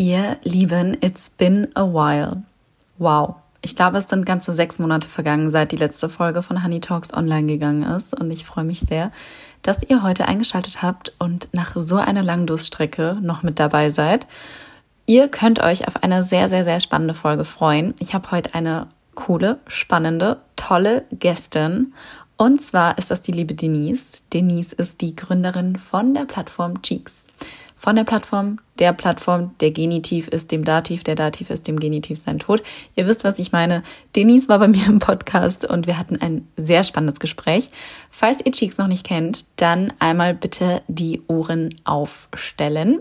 Ihr Lieben, it's been a while. Wow. Ich glaube, es sind ganze sechs Monate vergangen, seit die letzte Folge von Honey Talks online gegangen ist. Und ich freue mich sehr, dass ihr heute eingeschaltet habt und nach so einer langen Durststrecke noch mit dabei seid. Ihr könnt euch auf eine sehr, sehr, sehr spannende Folge freuen. Ich habe heute eine coole, spannende, tolle Gästin. Und zwar ist das die liebe Denise. Denise ist die Gründerin von der Plattform Cheeks von der Plattform, der Plattform, der Genitiv ist dem Dativ, der Dativ ist dem Genitiv sein Tod. Ihr wisst, was ich meine. Denise war bei mir im Podcast und wir hatten ein sehr spannendes Gespräch. Falls ihr Cheeks noch nicht kennt, dann einmal bitte die Ohren aufstellen.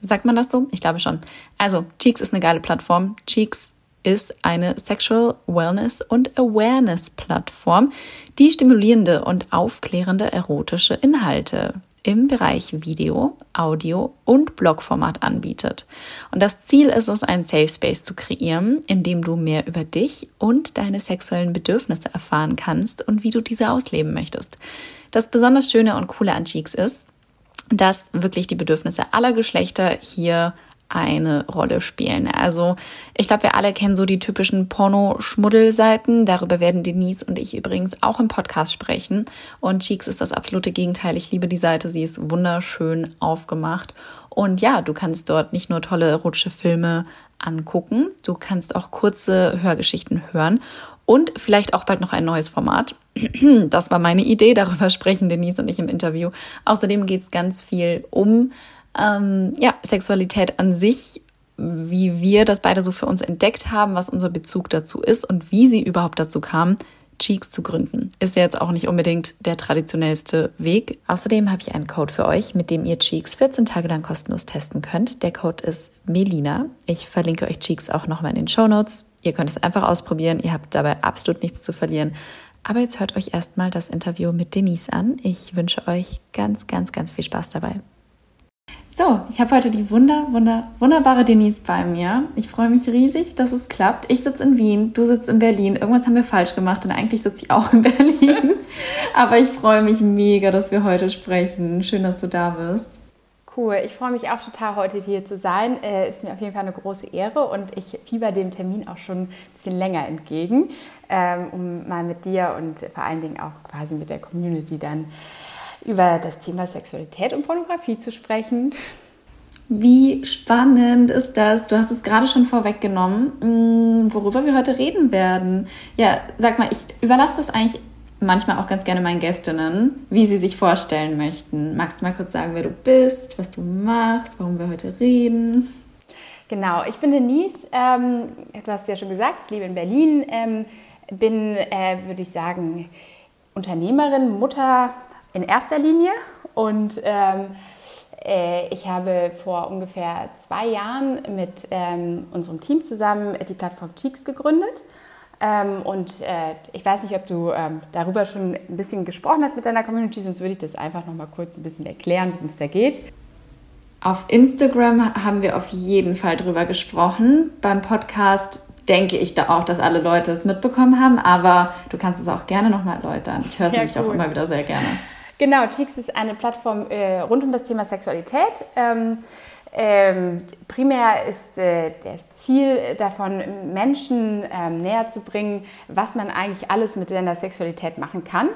Sagt man das so? Ich glaube schon. Also, Cheeks ist eine geile Plattform. Cheeks ist eine Sexual Wellness und Awareness Plattform, die stimulierende und aufklärende erotische Inhalte im Bereich Video, Audio und Blogformat anbietet. Und das Ziel ist es, einen Safe Space zu kreieren, in dem du mehr über dich und deine sexuellen Bedürfnisse erfahren kannst und wie du diese ausleben möchtest. Das besonders Schöne und Coole an Cheeks ist, dass wirklich die Bedürfnisse aller Geschlechter hier eine Rolle spielen. Also ich glaube, wir alle kennen so die typischen Porno-Schmuddelseiten. Darüber werden Denise und ich übrigens auch im Podcast sprechen. Und Cheeks ist das absolute Gegenteil. Ich liebe die Seite. Sie ist wunderschön aufgemacht. Und ja, du kannst dort nicht nur tolle erotische Filme angucken, du kannst auch kurze Hörgeschichten hören und vielleicht auch bald noch ein neues Format. Das war meine Idee, darüber sprechen Denise und ich im Interview. Außerdem geht es ganz viel um ähm, ja, Sexualität an sich, wie wir das beide so für uns entdeckt haben, was unser Bezug dazu ist und wie sie überhaupt dazu kam, Cheeks zu gründen. Ist ja jetzt auch nicht unbedingt der traditionellste Weg. Außerdem habe ich einen Code für euch, mit dem ihr Cheeks 14 Tage lang kostenlos testen könnt. Der Code ist Melina. Ich verlinke euch Cheeks auch nochmal in den Show Notes. Ihr könnt es einfach ausprobieren. Ihr habt dabei absolut nichts zu verlieren. Aber jetzt hört euch erstmal das Interview mit Denise an. Ich wünsche euch ganz, ganz, ganz viel Spaß dabei. So, ich habe heute die wunder, wunder, wunderbare Denise bei mir. Ich freue mich riesig, dass es klappt. Ich sitze in Wien, du sitzt in Berlin. Irgendwas haben wir falsch gemacht und eigentlich sitze ich auch in Berlin. Aber ich freue mich mega, dass wir heute sprechen. Schön, dass du da bist. Cool, ich freue mich auch total, heute hier zu sein. Äh, ist mir auf jeden Fall eine große Ehre und ich fieber dem Termin auch schon ein bisschen länger entgegen, ähm, um mal mit dir und vor allen Dingen auch quasi mit der Community dann über das Thema Sexualität und Pornografie zu sprechen. Wie spannend ist das? Du hast es gerade schon vorweggenommen, mm, worüber wir heute reden werden. Ja, sag mal, ich überlasse das eigentlich manchmal auch ganz gerne meinen Gästinnen, wie sie sich vorstellen möchten. Magst du mal kurz sagen, wer du bist, was du machst, warum wir heute reden? Genau, ich bin Denise. Ähm, du hast ja schon gesagt, ich lebe in Berlin. Ähm, bin, äh, würde ich sagen, Unternehmerin, Mutter, in erster Linie. Und ähm, äh, ich habe vor ungefähr zwei Jahren mit ähm, unserem Team zusammen die Plattform Cheeks gegründet. Ähm, und äh, ich weiß nicht, ob du ähm, darüber schon ein bisschen gesprochen hast mit deiner Community, sonst würde ich das einfach noch mal kurz ein bisschen erklären, worum es da geht. Auf Instagram haben wir auf jeden Fall drüber gesprochen. Beim Podcast denke ich da auch, dass alle Leute es mitbekommen haben, aber du kannst es auch gerne noch mal erläutern. Ich höre es ja, nämlich cool. auch immer wieder sehr gerne. Genau, Cheeks ist eine Plattform äh, rund um das Thema Sexualität. Ähm, ähm, primär ist äh, das Ziel davon, Menschen ähm, näher zu bringen, was man eigentlich alles mit seiner Sexualität machen kann.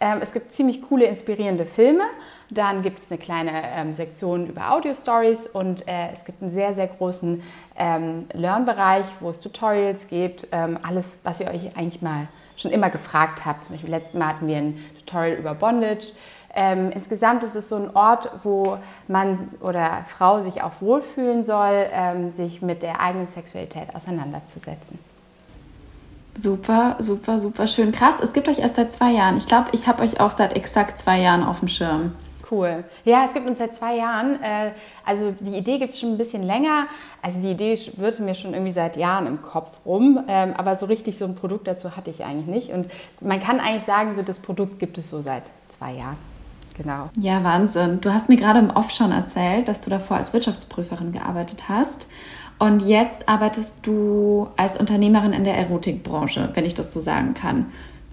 Ähm, es gibt ziemlich coole, inspirierende Filme. Dann gibt es eine kleine ähm, Sektion über Audio-Stories und äh, es gibt einen sehr, sehr großen ähm, Lernbereich, wo es Tutorials gibt. Ähm, alles, was ihr euch eigentlich mal schon immer gefragt habt. Zum Beispiel letztes Mal hatten wir ein Tutorial über Bondage. Ähm, insgesamt ist es so ein Ort, wo Mann oder Frau sich auch wohlfühlen soll, ähm, sich mit der eigenen Sexualität auseinanderzusetzen. Super, super, super schön. Krass, es gibt euch erst seit zwei Jahren. Ich glaube, ich habe euch auch seit exakt zwei Jahren auf dem Schirm. Cool. Ja, es gibt uns seit zwei Jahren. Äh, also die Idee gibt es schon ein bisschen länger. Also die Idee wird mir schon irgendwie seit Jahren im Kopf rum. Ähm, aber so richtig so ein Produkt dazu hatte ich eigentlich nicht. Und man kann eigentlich sagen, so das Produkt gibt es so seit zwei Jahren. Genau. Ja, Wahnsinn. Du hast mir gerade im Off schon erzählt, dass du davor als Wirtschaftsprüferin gearbeitet hast. Und jetzt arbeitest du als Unternehmerin in der Erotikbranche, wenn ich das so sagen kann.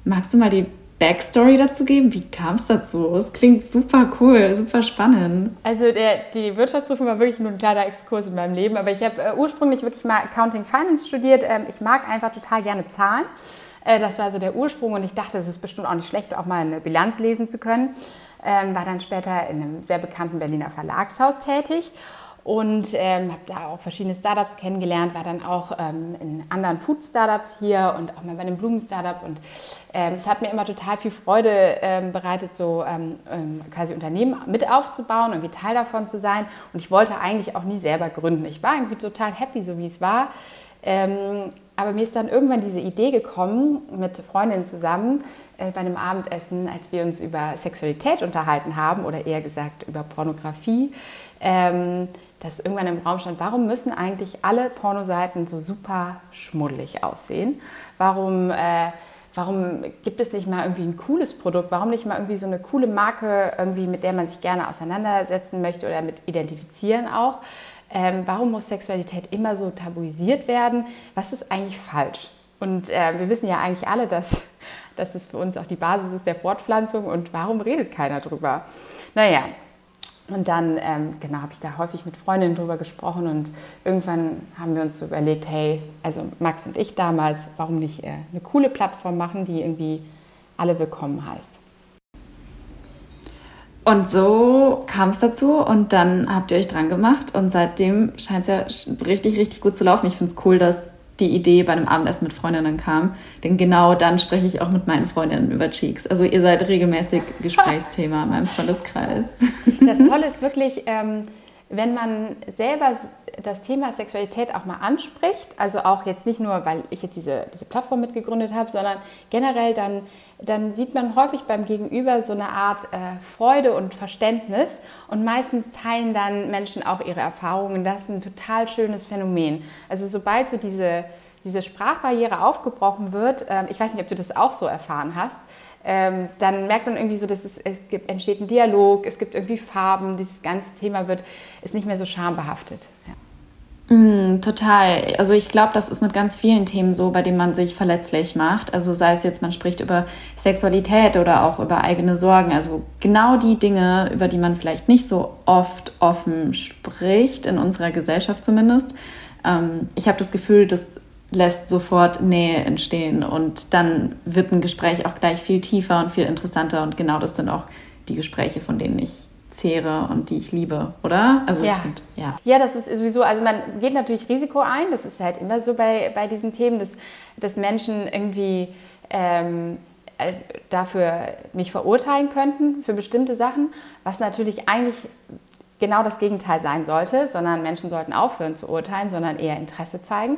Magst du mal die Backstory dazu geben? Wie kam es dazu? Es klingt super cool, super spannend. Also der, die Wirtschaftsprüfung war wirklich nur ein kleiner Exkurs in meinem Leben, aber ich habe äh, ursprünglich wirklich mal Accounting Finance studiert. Ähm, ich mag einfach total gerne Zahlen. Äh, das war so der Ursprung und ich dachte, es ist bestimmt auch nicht schlecht, auch mal eine Bilanz lesen zu können. Ähm, war dann später in einem sehr bekannten Berliner Verlagshaus tätig und ähm, habe da auch verschiedene Startups kennengelernt, war dann auch ähm, in anderen Food-Startups hier und auch mal bei einem Blumen-Startup und ähm, es hat mir immer total viel Freude ähm, bereitet, so ähm, ähm, quasi Unternehmen mit aufzubauen und wie Teil davon zu sein und ich wollte eigentlich auch nie selber gründen. Ich war irgendwie total happy, so wie es war. aber mir ist dann irgendwann diese Idee gekommen, mit Freundinnen zusammen, äh, bei einem Abendessen, als wir uns über Sexualität unterhalten haben oder eher gesagt über Pornografie, ähm, dass irgendwann im Raum stand, warum müssen eigentlich alle Pornoseiten so super schmuddelig aussehen? Warum, äh, warum gibt es nicht mal irgendwie ein cooles Produkt? Warum nicht mal irgendwie so eine coole Marke, irgendwie, mit der man sich gerne auseinandersetzen möchte oder mit identifizieren auch? Ähm, warum muss Sexualität immer so tabuisiert werden? Was ist eigentlich falsch? Und äh, wir wissen ja eigentlich alle, dass, dass es für uns auch die Basis ist der Fortpflanzung. Und warum redet keiner drüber? Naja, und dann, ähm, genau, habe ich da häufig mit Freundinnen drüber gesprochen und irgendwann haben wir uns so überlegt, hey, also Max und ich damals, warum nicht äh, eine coole Plattform machen, die irgendwie alle willkommen heißt. Und so kam es dazu und dann habt ihr euch dran gemacht und seitdem scheint es ja richtig, richtig gut zu laufen. Ich finde es cool, dass die Idee bei einem Abendessen mit Freundinnen kam. Denn genau dann spreche ich auch mit meinen Freundinnen über Cheeks. Also ihr seid regelmäßig Gesprächsthema in meinem Freundeskreis. Das Tolle ist wirklich, ähm, wenn man selber das Thema Sexualität auch mal anspricht, also auch jetzt nicht nur, weil ich jetzt diese, diese Plattform mitgegründet habe, sondern generell dann, dann sieht man häufig beim Gegenüber so eine Art äh, Freude und Verständnis und meistens teilen dann Menschen auch ihre Erfahrungen. Das ist ein total schönes Phänomen. Also sobald so diese, diese Sprachbarriere aufgebrochen wird, äh, ich weiß nicht, ob du das auch so erfahren hast, ähm, dann merkt man irgendwie so, dass es, es gibt, entsteht ein Dialog, es gibt irgendwie Farben, dieses ganze Thema wird, ist nicht mehr so schambehaftet. Ja. Mm, total. Also ich glaube, das ist mit ganz vielen Themen so, bei denen man sich verletzlich macht. Also sei es jetzt, man spricht über Sexualität oder auch über eigene Sorgen. Also genau die Dinge, über die man vielleicht nicht so oft offen spricht, in unserer Gesellschaft zumindest. Ähm, ich habe das Gefühl, dass lässt sofort Nähe entstehen und dann wird ein Gespräch auch gleich viel tiefer und viel interessanter und genau das sind auch die Gespräche, von denen ich zehre und die ich liebe, oder? Also ja. Find, ja. ja, das ist sowieso, also man geht natürlich Risiko ein, das ist halt immer so bei, bei diesen Themen, dass, dass Menschen irgendwie ähm, äh, dafür mich verurteilen könnten für bestimmte Sachen, was natürlich eigentlich genau das Gegenteil sein sollte, sondern Menschen sollten aufhören zu urteilen, sondern eher Interesse zeigen.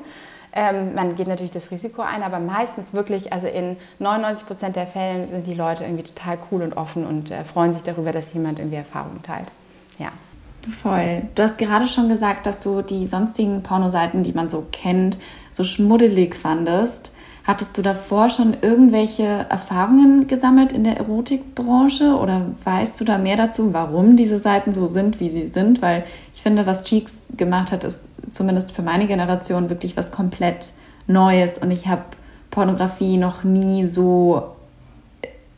Ähm, man geht natürlich das Risiko ein, aber meistens wirklich, also in 99 Prozent der Fällen sind die Leute irgendwie total cool und offen und äh, freuen sich darüber, dass jemand irgendwie Erfahrungen teilt. Ja. Voll. Du hast gerade schon gesagt, dass du die sonstigen Pornoseiten, die man so kennt, so schmuddelig fandest. Hattest du davor schon irgendwelche Erfahrungen gesammelt in der Erotikbranche oder weißt du da mehr dazu, warum diese Seiten so sind, wie sie sind? Weil ich finde, was Cheeks gemacht hat, ist zumindest für meine Generation wirklich was komplett Neues und ich habe Pornografie noch nie so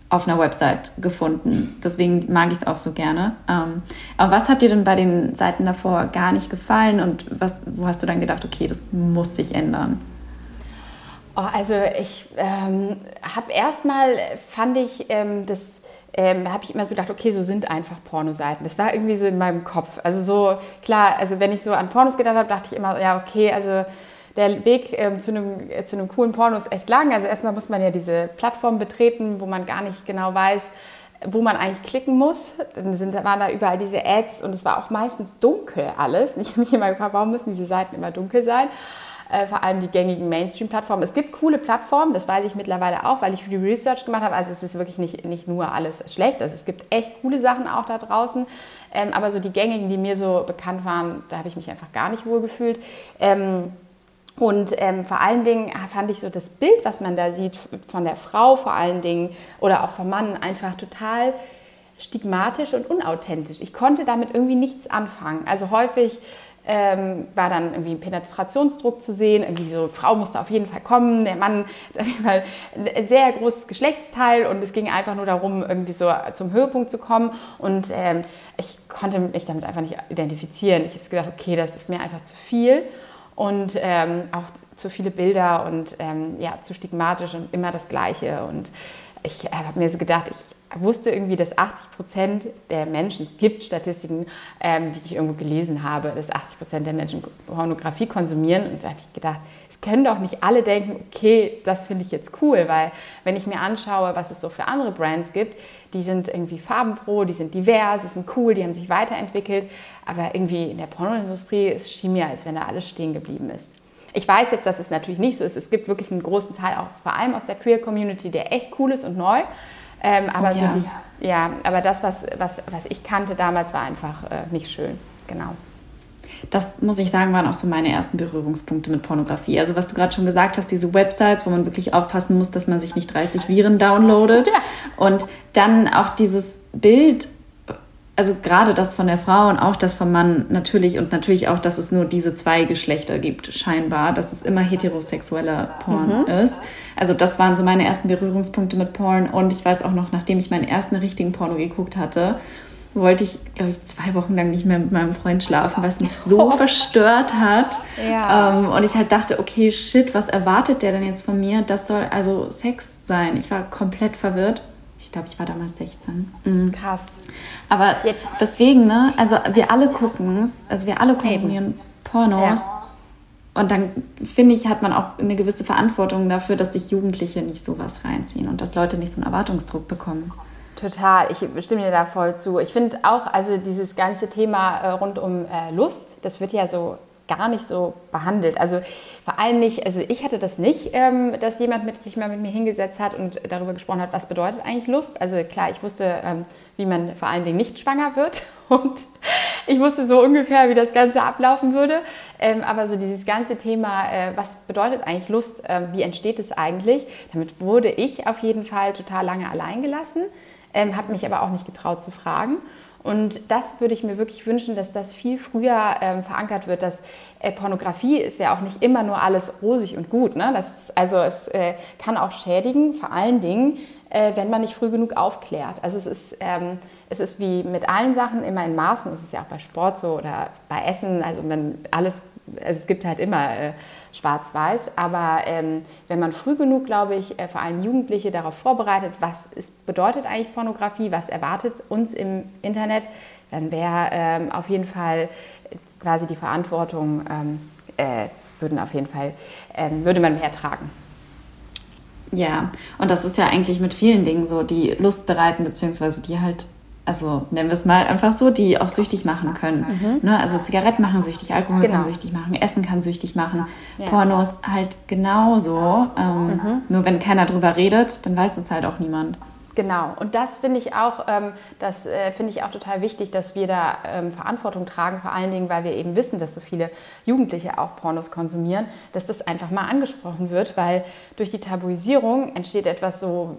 auf einer Website gefunden. Deswegen mag ich es auch so gerne. Ähm, aber was hat dir denn bei den Seiten davor gar nicht gefallen und was, wo hast du dann gedacht, okay, das muss sich ändern? Oh, also ich ähm, habe erstmal, fand ich, ähm, das ähm, habe ich immer so gedacht, okay, so sind einfach Pornoseiten. Das war irgendwie so in meinem Kopf. Also so, klar, also wenn ich so an Pornos gedacht habe, dachte ich immer, ja, okay, also der Weg ähm, zu, einem, äh, zu einem coolen Porno ist echt lang. Also erstmal muss man ja diese Plattform betreten, wo man gar nicht genau weiß, wo man eigentlich klicken muss. Dann sind, waren da überall diese Ads und es war auch meistens dunkel alles. Ich habe mich immer gefragt, warum müssen diese Seiten immer dunkel sein? Äh, vor allem die gängigen Mainstream-Plattformen. Es gibt coole Plattformen, das weiß ich mittlerweile auch, weil ich die Research gemacht habe. Also es ist wirklich nicht, nicht nur alles schlecht. Also es gibt echt coole Sachen auch da draußen. Ähm, aber so die gängigen, die mir so bekannt waren, da habe ich mich einfach gar nicht wohl gefühlt. Ähm, und ähm, vor allen Dingen fand ich so das Bild, was man da sieht von der Frau vor allen Dingen oder auch vom Mann einfach total stigmatisch und unauthentisch. Ich konnte damit irgendwie nichts anfangen. Also häufig ähm, war dann irgendwie ein Penetrationsdruck zu sehen, irgendwie so, Frau musste auf jeden Fall kommen, der Mann hat auf jeden Fall ein sehr großes Geschlechtsteil und es ging einfach nur darum, irgendwie so zum Höhepunkt zu kommen. Und ähm, ich konnte mich damit einfach nicht identifizieren. Ich habe gedacht, okay, das ist mir einfach zu viel. Und ähm, auch zu viele Bilder und ähm, ja, zu stigmatisch und immer das Gleiche. Und ich habe mir so gedacht, ich wusste irgendwie, dass 80 Prozent der Menschen, gibt Statistiken, ähm, die ich irgendwo gelesen habe, dass 80 Prozent der Menschen Pornografie konsumieren. Und da habe ich gedacht, es können doch nicht alle denken, okay, das finde ich jetzt cool, weil wenn ich mir anschaue, was es so für andere Brands gibt, die sind irgendwie farbenfroh, die sind divers, die sind cool, die haben sich weiterentwickelt. Aber irgendwie in der Pornoindustrie, es schien mir, als wenn da alles stehen geblieben ist. Ich weiß jetzt, dass es natürlich nicht so ist. Es gibt wirklich einen großen Teil, auch vor allem aus der Queer Community, der echt cool ist und neu. Ähm, aber oh, ja. so dies, ja, aber das, was, was, was ich kannte damals, war einfach äh, nicht schön. Genau. Das muss ich sagen, waren auch so meine ersten Berührungspunkte mit Pornografie. Also was du gerade schon gesagt hast, diese Websites, wo man wirklich aufpassen muss, dass man sich nicht 30 Viren downloadet. Ja. Und dann auch dieses Bild also gerade das von der Frau und auch das vom Mann natürlich und natürlich auch, dass es nur diese zwei Geschlechter gibt, scheinbar, dass es immer heterosexueller Porn mhm. ist. Also das waren so meine ersten Berührungspunkte mit Porn und ich weiß auch noch, nachdem ich meinen ersten richtigen Porno geguckt hatte, wollte ich, glaube ich, zwei Wochen lang nicht mehr mit meinem Freund schlafen, was mich so oh. verstört hat. Ja. Ähm, und ich halt dachte, okay, shit, was erwartet der denn jetzt von mir? Das soll also Sex sein. Ich war komplett verwirrt. Ich glaube, ich war damals 16. Mhm. Krass. Aber deswegen, ne, also wir alle gucken es, also wir alle konsumieren Pornos. Ja. Und dann finde ich, hat man auch eine gewisse Verantwortung dafür, dass sich Jugendliche nicht sowas reinziehen und dass Leute nicht so einen Erwartungsdruck bekommen. Total, ich stimme dir da voll zu. Ich finde auch, also dieses ganze Thema äh, rund um äh, Lust, das wird ja so gar nicht so behandelt. Also vor allem nicht, also ich hatte das nicht, ähm, dass jemand mit, sich mal mit mir hingesetzt hat und darüber gesprochen hat, was bedeutet eigentlich Lust. Also klar, ich wusste, ähm, wie man vor allen Dingen nicht schwanger wird und ich wusste so ungefähr, wie das Ganze ablaufen würde. Ähm, aber so dieses ganze Thema, äh, was bedeutet eigentlich Lust, äh, wie entsteht es eigentlich, damit wurde ich auf jeden Fall total lange allein gelassen, ähm, habe mich aber auch nicht getraut zu fragen. Und das würde ich mir wirklich wünschen, dass das viel früher ähm, verankert wird. Dass äh, Pornografie ist ja auch nicht immer nur alles rosig und gut. Ne? Das, also es äh, kann auch schädigen, vor allen Dingen, äh, wenn man nicht früh genug aufklärt. Also es ist, ähm, es ist wie mit allen Sachen immer in Maßen. Es ist ja auch bei Sport so oder bei Essen. Also wenn alles, also es gibt halt immer äh, schwarz-weiß. Aber ähm, wenn man früh genug, glaube ich, äh, vor allem Jugendliche darauf vorbereitet, was ist, bedeutet eigentlich Pornografie, was erwartet uns im Internet, dann wäre ähm, auf jeden Fall quasi die Verantwortung, ähm, äh, würden auf jeden Fall, ähm, würde man mehr tragen. Ja, und das ist ja eigentlich mit vielen Dingen so, die Lust bereiten, beziehungsweise die halt also nennen wir es mal einfach so, die auch süchtig machen können. Mhm. Ne? Also Zigaretten machen süchtig, Alkohol genau. kann süchtig machen, Essen kann süchtig machen, ja. Pornos halt genauso. Ähm, mhm. Nur wenn keiner drüber redet, dann weiß es halt auch niemand. Genau, und das finde ich auch, ähm, das äh, finde ich auch total wichtig, dass wir da ähm, Verantwortung tragen, vor allen Dingen, weil wir eben wissen, dass so viele Jugendliche auch Pornos konsumieren, dass das einfach mal angesprochen wird, weil durch die Tabuisierung entsteht etwas so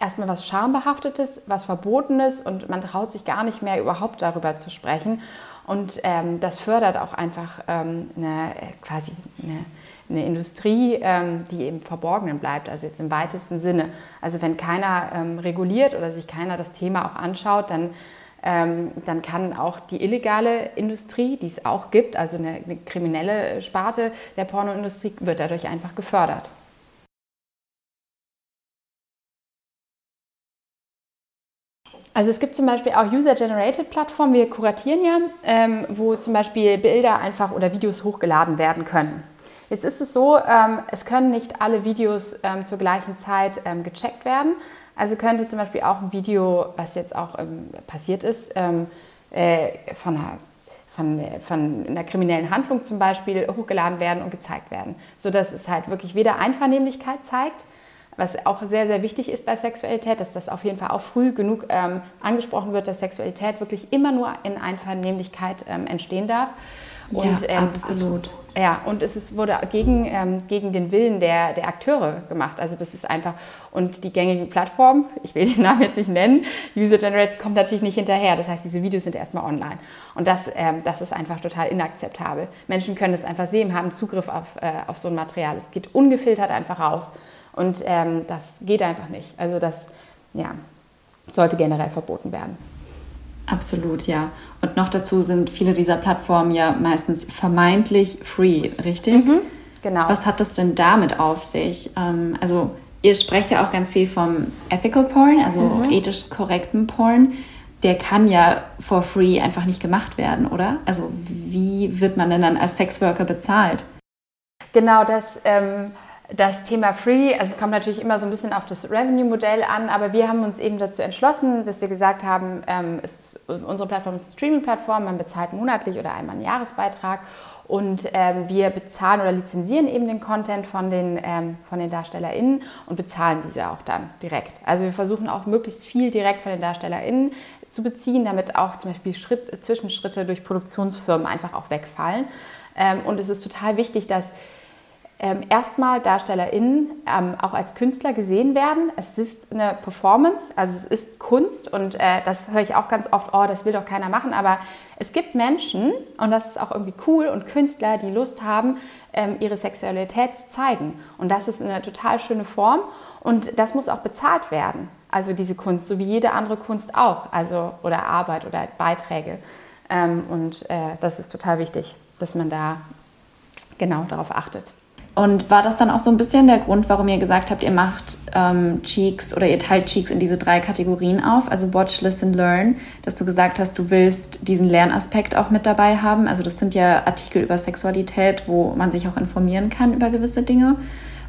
erstmal was Schambehaftetes, was Verbotenes und man traut sich gar nicht mehr überhaupt darüber zu sprechen. Und ähm, das fördert auch einfach ähm, eine, quasi eine, eine Industrie, ähm, die im Verborgenen bleibt, also jetzt im weitesten Sinne. Also wenn keiner ähm, reguliert oder sich keiner das Thema auch anschaut, dann, ähm, dann kann auch die illegale Industrie, die es auch gibt, also eine, eine kriminelle Sparte der Pornoindustrie, wird dadurch einfach gefördert. Also es gibt zum Beispiel auch User-Generated-Plattformen, wir kuratieren ja, ähm, wo zum Beispiel Bilder einfach oder Videos hochgeladen werden können. Jetzt ist es so, ähm, es können nicht alle Videos ähm, zur gleichen Zeit ähm, gecheckt werden. Also könnte zum Beispiel auch ein Video, was jetzt auch ähm, passiert ist, ähm, äh, von einer von, von einer kriminellen Handlung zum Beispiel hochgeladen werden und gezeigt werden, sodass es halt wirklich weder Einvernehmlichkeit zeigt, was auch sehr, sehr wichtig ist bei Sexualität, dass das auf jeden Fall auch früh genug ähm, angesprochen wird, dass Sexualität wirklich immer nur in Einvernehmlichkeit ähm, entstehen darf. Und, ja, ähm, absolut. Ja, und es ist, wurde gegen, ähm, gegen den Willen der, der Akteure gemacht. Also das ist einfach, und die gängige Plattform, ich will den Namen jetzt nicht nennen, User Generated, kommt natürlich nicht hinterher. Das heißt, diese Videos sind erstmal online. Und das, ähm, das ist einfach total inakzeptabel. Menschen können das einfach sehen, haben Zugriff auf, äh, auf so ein Material. Es geht ungefiltert einfach raus. Und ähm, das geht einfach nicht. Also das, ja, sollte generell verboten werden. Absolut, ja. Und noch dazu sind viele dieser Plattformen ja meistens vermeintlich free, richtig? Mhm, genau. Was hat das denn damit auf sich? Ähm, also ihr sprecht ja auch ganz viel vom Ethical Porn, also mhm. ethisch korrekten Porn. Der kann ja for free einfach nicht gemacht werden, oder? Also wie wird man denn dann als Sexworker bezahlt? Genau, das... Ähm das Thema Free, also es kommt natürlich immer so ein bisschen auf das Revenue-Modell an, aber wir haben uns eben dazu entschlossen, dass wir gesagt haben, ähm, ist, unsere Plattform ist eine Streaming-Plattform, man bezahlt monatlich oder einmal einen Jahresbeitrag und ähm, wir bezahlen oder lizenzieren eben den Content von den, ähm, von den DarstellerInnen und bezahlen diese auch dann direkt. Also wir versuchen auch möglichst viel direkt von den DarstellerInnen zu beziehen, damit auch zum Beispiel Schritt, Zwischenschritte durch Produktionsfirmen einfach auch wegfallen. Ähm, und es ist total wichtig, dass ähm, erstmal DarstellerInnen ähm, auch als Künstler gesehen werden. Es ist eine Performance, also es ist Kunst und äh, das höre ich auch ganz oft, oh, das will doch keiner machen, aber es gibt Menschen und das ist auch irgendwie cool und Künstler, die Lust haben, ähm, ihre Sexualität zu zeigen und das ist eine total schöne Form und das muss auch bezahlt werden. Also diese Kunst, so wie jede andere Kunst auch, also oder Arbeit oder Beiträge. Ähm, und äh, das ist total wichtig, dass man da genau darauf achtet. Und war das dann auch so ein bisschen der Grund, warum ihr gesagt habt, ihr macht ähm, Cheeks oder ihr teilt Cheeks in diese drei Kategorien auf, also Watch, Listen, Learn, dass du gesagt hast, du willst diesen Lernaspekt auch mit dabei haben. Also das sind ja Artikel über Sexualität, wo man sich auch informieren kann über gewisse Dinge.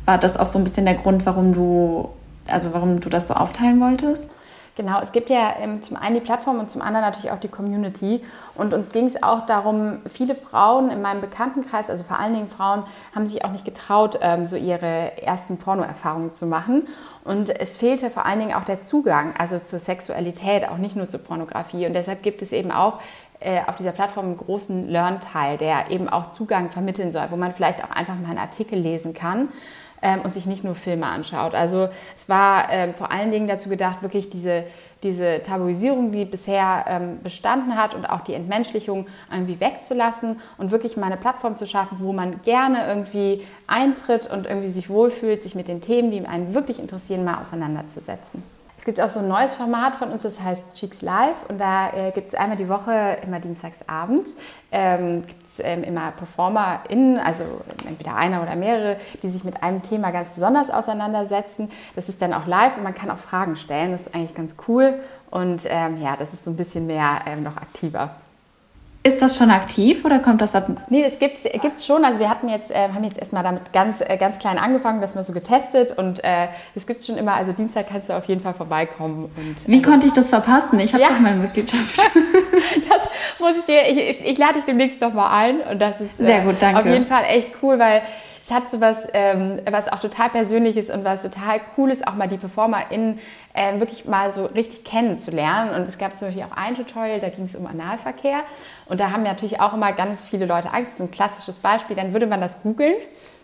War das auch so ein bisschen der Grund, warum du, also warum du das so aufteilen wolltest? Genau, es gibt ja ähm, zum einen die Plattform und zum anderen natürlich auch die Community. Und uns ging es auch darum, viele Frauen in meinem Bekanntenkreis, also vor allen Dingen Frauen, haben sich auch nicht getraut, ähm, so ihre ersten Pornoerfahrungen zu machen. Und es fehlte vor allen Dingen auch der Zugang, also zur Sexualität, auch nicht nur zur Pornografie. Und deshalb gibt es eben auch äh, auf dieser Plattform einen großen Learn-Teil, der eben auch Zugang vermitteln soll, wo man vielleicht auch einfach mal einen Artikel lesen kann ähm, und sich nicht nur Filme anschaut. Also es war ähm, vor allen Dingen dazu gedacht, wirklich diese, diese Tabuisierung, die bisher ähm, bestanden hat und auch die Entmenschlichung irgendwie wegzulassen und wirklich mal eine Plattform zu schaffen, wo man gerne irgendwie eintritt und irgendwie sich wohlfühlt, sich mit den Themen, die einen wirklich interessieren, mal auseinanderzusetzen. Es gibt auch so ein neues Format von uns, das heißt Cheeks Live. Und da äh, gibt es einmal die Woche, immer dienstags abends, ähm, gibt es ähm, immer PerformerInnen, also entweder einer oder mehrere, die sich mit einem Thema ganz besonders auseinandersetzen. Das ist dann auch live und man kann auch Fragen stellen. Das ist eigentlich ganz cool. Und ähm, ja, das ist so ein bisschen mehr ähm, noch aktiver. Ist das schon aktiv oder kommt das ab? Nee, es gibt es schon. Also wir hatten jetzt, äh, haben jetzt erstmal damit ganz, äh, ganz klein angefangen, das mal so getestet und äh, das gibt es schon immer. Also Dienstag kannst du auf jeden Fall vorbeikommen. Und, Wie äh, konnte ich das verpassen? Ich habe ja. doch meine Mitgliedschaft. das muss ich dir, ich, ich, ich lade dich demnächst nochmal ein und das ist Sehr gut, danke. auf jeden Fall echt cool, weil es hat so was, ähm, was auch total Persönliches und was total cool ist, auch mal die PerformerInnen äh, wirklich mal so richtig kennenzulernen. Und es gab zum Beispiel auch ein Tutorial, da ging es um Analverkehr. Und da haben natürlich auch immer ganz viele Leute Angst. Das ist ein klassisches Beispiel. Dann würde man das googeln.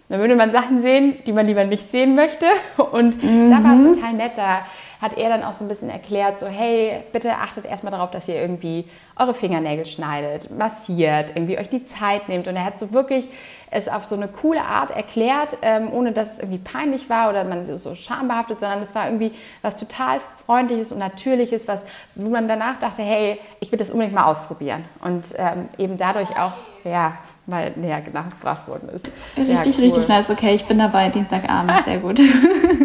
Dann würde man Sachen sehen, die man lieber nicht sehen möchte. Und mhm. da war es total nett. Hat er dann auch so ein bisschen erklärt, so hey, bitte achtet erstmal darauf, dass ihr irgendwie eure Fingernägel schneidet, massiert, irgendwie euch die Zeit nehmt. Und er hat so wirklich es auf so eine coole Art erklärt, ähm, ohne dass es irgendwie peinlich war oder man so schambehaftet, sondern es war irgendwie was total Freundliches und Natürliches, was, wo man danach dachte, hey, ich will das unbedingt mal ausprobieren. Und ähm, eben dadurch auch, ja, mal näher nachgebracht worden ist. Richtig, ja, cool. richtig nice. Okay, ich bin dabei, Dienstagabend. Sehr gut.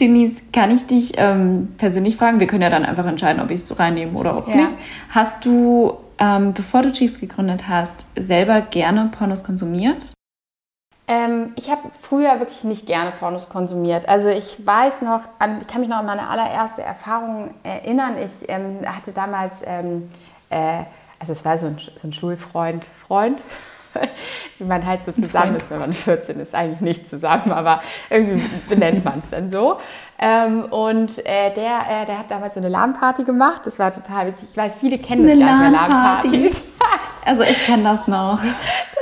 Denise, kann ich dich ähm, persönlich fragen? Wir können ja dann einfach entscheiden, ob ich es so reinnehme oder ob ja. nicht. Hast du, ähm, bevor du Cheeks gegründet hast, selber gerne Pornos konsumiert? Ähm, ich habe früher wirklich nicht gerne Pornos konsumiert. Also ich weiß noch, an, ich kann mich noch an meine allererste Erfahrung erinnern. Ich ähm, hatte damals, ähm, äh, also es war so ein, so ein Schulfreund, Freund, wie man halt so zusammen ist, wenn man 14 ist, eigentlich nicht zusammen, aber irgendwie benennt man es dann so. Ähm, und äh, der, äh, der hat damals so eine LAN-Party gemacht, das war total witzig. Ich weiß, viele kennen das eine gar nicht mehr, LAN-Partys. Also ich kenne das noch.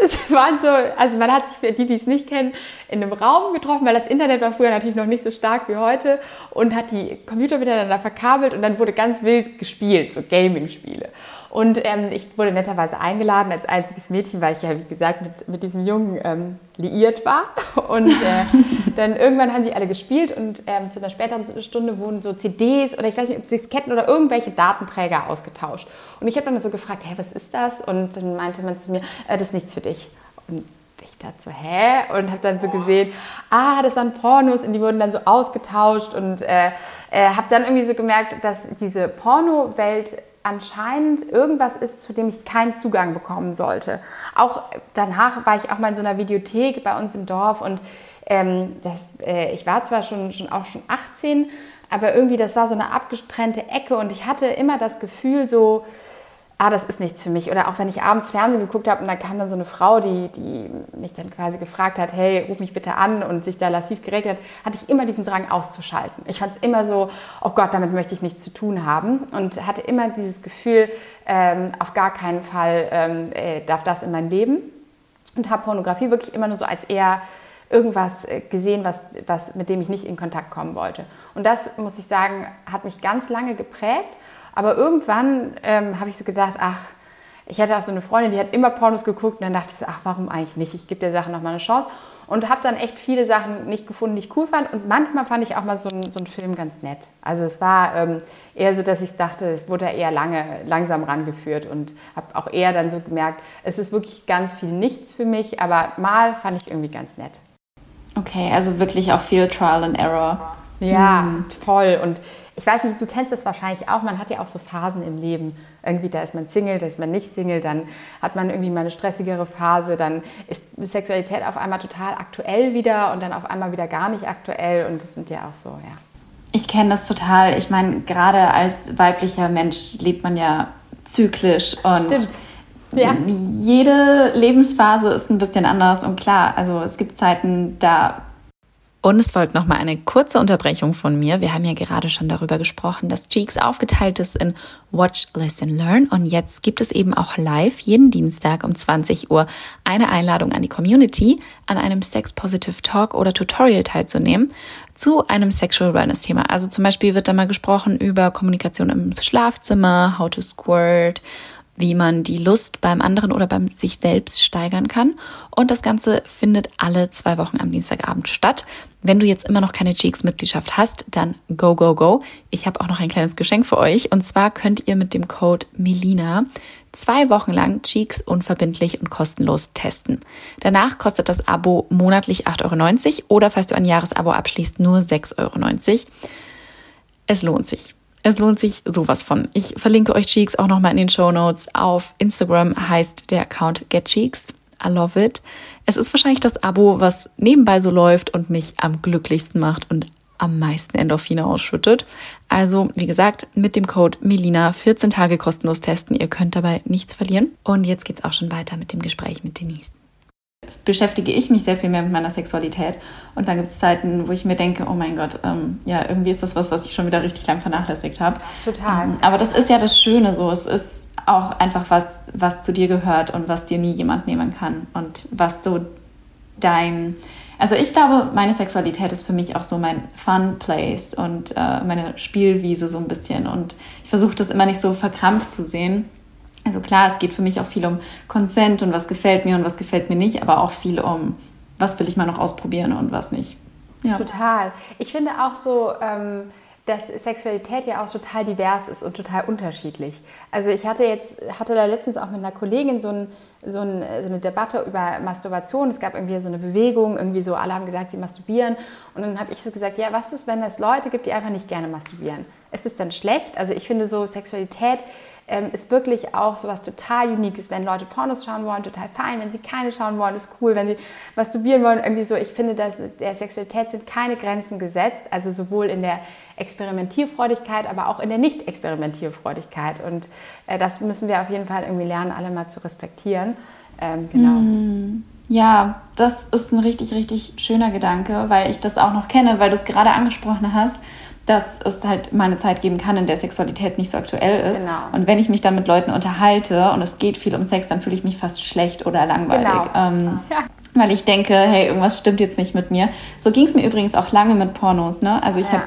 Das waren so, also man hat sich für die, die es nicht kennen, in einem Raum getroffen, weil das Internet war früher natürlich noch nicht so stark wie heute und hat die Computer miteinander verkabelt und dann wurde ganz wild gespielt, so Gaming-Spiele. Und ähm, ich wurde netterweise eingeladen als einziges Mädchen, weil ich ja, wie gesagt, mit, mit diesem Jungen ähm, liiert war. Und äh, dann irgendwann haben sie alle gespielt und ähm, zu einer späteren Stunde wurden so CDs oder ich weiß nicht, ob Disketten oder irgendwelche Datenträger ausgetauscht. Und ich habe dann so gefragt, hey, was ist das? Und dann meinte man zu mir, äh, das ist nichts für dich. Und ich dachte so, hä? Und habe dann so gesehen, ah, das waren Pornos und die wurden dann so ausgetauscht und äh, äh, habe dann irgendwie so gemerkt, dass diese Porno-Welt anscheinend irgendwas ist, zu dem ich keinen Zugang bekommen sollte. Auch danach war ich auch mal in so einer Videothek bei uns im Dorf und ähm, das, äh, ich war zwar schon, schon auch schon 18, aber irgendwie das war so eine abgetrennte Ecke und ich hatte immer das Gefühl so, ah, das ist nichts für mich. Oder auch wenn ich abends Fernsehen geguckt habe und da kam dann so eine Frau, die, die mich dann quasi gefragt hat, hey, ruf mich bitte an und sich da lassiv geregelt hat, hatte ich immer diesen Drang auszuschalten. Ich fand es immer so, oh Gott, damit möchte ich nichts zu tun haben und hatte immer dieses Gefühl, ähm, auf gar keinen Fall ähm, äh, darf das in mein Leben und habe Pornografie wirklich immer nur so als eher irgendwas äh, gesehen, was, was, mit dem ich nicht in Kontakt kommen wollte. Und das, muss ich sagen, hat mich ganz lange geprägt aber irgendwann ähm, habe ich so gedacht, ach, ich hatte auch so eine Freundin, die hat immer Pornos geguckt und dann dachte ich so, ach, warum eigentlich nicht? Ich gebe der Sache nochmal eine Chance. Und habe dann echt viele Sachen nicht gefunden, die ich cool fand. Und manchmal fand ich auch mal so, ein, so einen Film ganz nett. Also es war ähm, eher so, dass ich dachte, es wurde eher lange, langsam rangeführt. Und habe auch eher dann so gemerkt, es ist wirklich ganz viel nichts für mich. Aber mal fand ich irgendwie ganz nett. Okay, also wirklich auch viel Trial and Error. Ja, hm. toll. Und ich weiß nicht, du kennst das wahrscheinlich auch, man hat ja auch so Phasen im Leben. Irgendwie, da ist man Single, da ist man nicht Single, dann hat man irgendwie mal eine stressigere Phase, dann ist Sexualität auf einmal total aktuell wieder und dann auf einmal wieder gar nicht aktuell und das sind ja auch so, ja. Ich kenne das total. Ich meine, gerade als weiblicher Mensch lebt man ja zyklisch und Stimmt. Ja. jede Lebensphase ist ein bisschen anders und klar, also es gibt Zeiten, da und es folgt nochmal eine kurze Unterbrechung von mir. Wir haben ja gerade schon darüber gesprochen, dass Cheeks aufgeteilt ist in Watch, Listen, Learn. Und jetzt gibt es eben auch live jeden Dienstag um 20 Uhr eine Einladung an die Community, an einem Sex Positive Talk oder Tutorial teilzunehmen zu einem Sexual Wellness Thema. Also zum Beispiel wird da mal gesprochen über Kommunikation im Schlafzimmer, how to squirt wie man die Lust beim anderen oder beim sich selbst steigern kann. Und das Ganze findet alle zwei Wochen am Dienstagabend statt. Wenn du jetzt immer noch keine Cheeks-Mitgliedschaft hast, dann go, go, go. Ich habe auch noch ein kleines Geschenk für euch. Und zwar könnt ihr mit dem Code MELINA zwei Wochen lang Cheeks unverbindlich und kostenlos testen. Danach kostet das Abo monatlich 8,90 Euro oder falls du ein Jahresabo abschließt, nur 6,90 Euro. Es lohnt sich. Es lohnt sich sowas von. Ich verlinke euch Cheeks auch nochmal in den Show Notes. Auf Instagram heißt der Account GetCheeks. I love it. Es ist wahrscheinlich das Abo, was nebenbei so läuft und mich am glücklichsten macht und am meisten Endorphine ausschüttet. Also, wie gesagt, mit dem Code Melina 14 Tage kostenlos testen. Ihr könnt dabei nichts verlieren. Und jetzt geht's auch schon weiter mit dem Gespräch mit Denise beschäftige ich mich sehr viel mehr mit meiner Sexualität. Und dann gibt es Zeiten, wo ich mir denke, oh mein Gott, ähm, ja, irgendwie ist das was, was ich schon wieder richtig lang vernachlässigt habe. Total. Ähm, aber das ist ja das Schöne so. Es ist auch einfach was, was zu dir gehört und was dir nie jemand nehmen kann. Und was so dein. Also ich glaube, meine Sexualität ist für mich auch so mein Fun Place und äh, meine Spielwiese so ein bisschen. Und ich versuche das immer nicht so verkrampft zu sehen also klar, es geht für mich auch viel um Consent und was gefällt mir und was gefällt mir nicht, aber auch viel um, was will ich mal noch ausprobieren und was nicht. Ja. Total. Ich finde auch so, ähm, dass Sexualität ja auch total divers ist und total unterschiedlich. Also ich hatte jetzt, hatte da letztens auch mit einer Kollegin so, ein, so, ein, so eine Debatte über Masturbation. Es gab irgendwie so eine Bewegung, irgendwie so, alle haben gesagt, sie masturbieren. Und dann habe ich so gesagt, ja, was ist, wenn es Leute gibt, die einfach nicht gerne masturbieren? Ist es dann schlecht? Also ich finde so Sexualität ähm, ist wirklich auch so was total Uniques. Wenn Leute Pornos schauen wollen, total fein. Wenn sie keine schauen wollen, ist cool. Wenn sie masturbieren wollen, irgendwie so. Ich finde, dass der Sexualität sind keine Grenzen gesetzt. Also sowohl in der Experimentierfreudigkeit, aber auch in der Nicht-Experimentierfreudigkeit. Und äh, das müssen wir auf jeden Fall irgendwie lernen, alle mal zu respektieren. Ähm, genau. Mm. Ja, das ist ein richtig, richtig schöner Gedanke, weil ich das auch noch kenne, weil du es gerade angesprochen hast dass es halt mal eine Zeit geben kann, in der Sexualität nicht so aktuell ist. Genau. Und wenn ich mich dann mit Leuten unterhalte und es geht viel um Sex, dann fühle ich mich fast schlecht oder langweilig. Genau. Ähm, ja. Weil ich denke, hey, irgendwas stimmt jetzt nicht mit mir. So ging es mir übrigens auch lange mit Pornos. Ne? Also ich ja. habe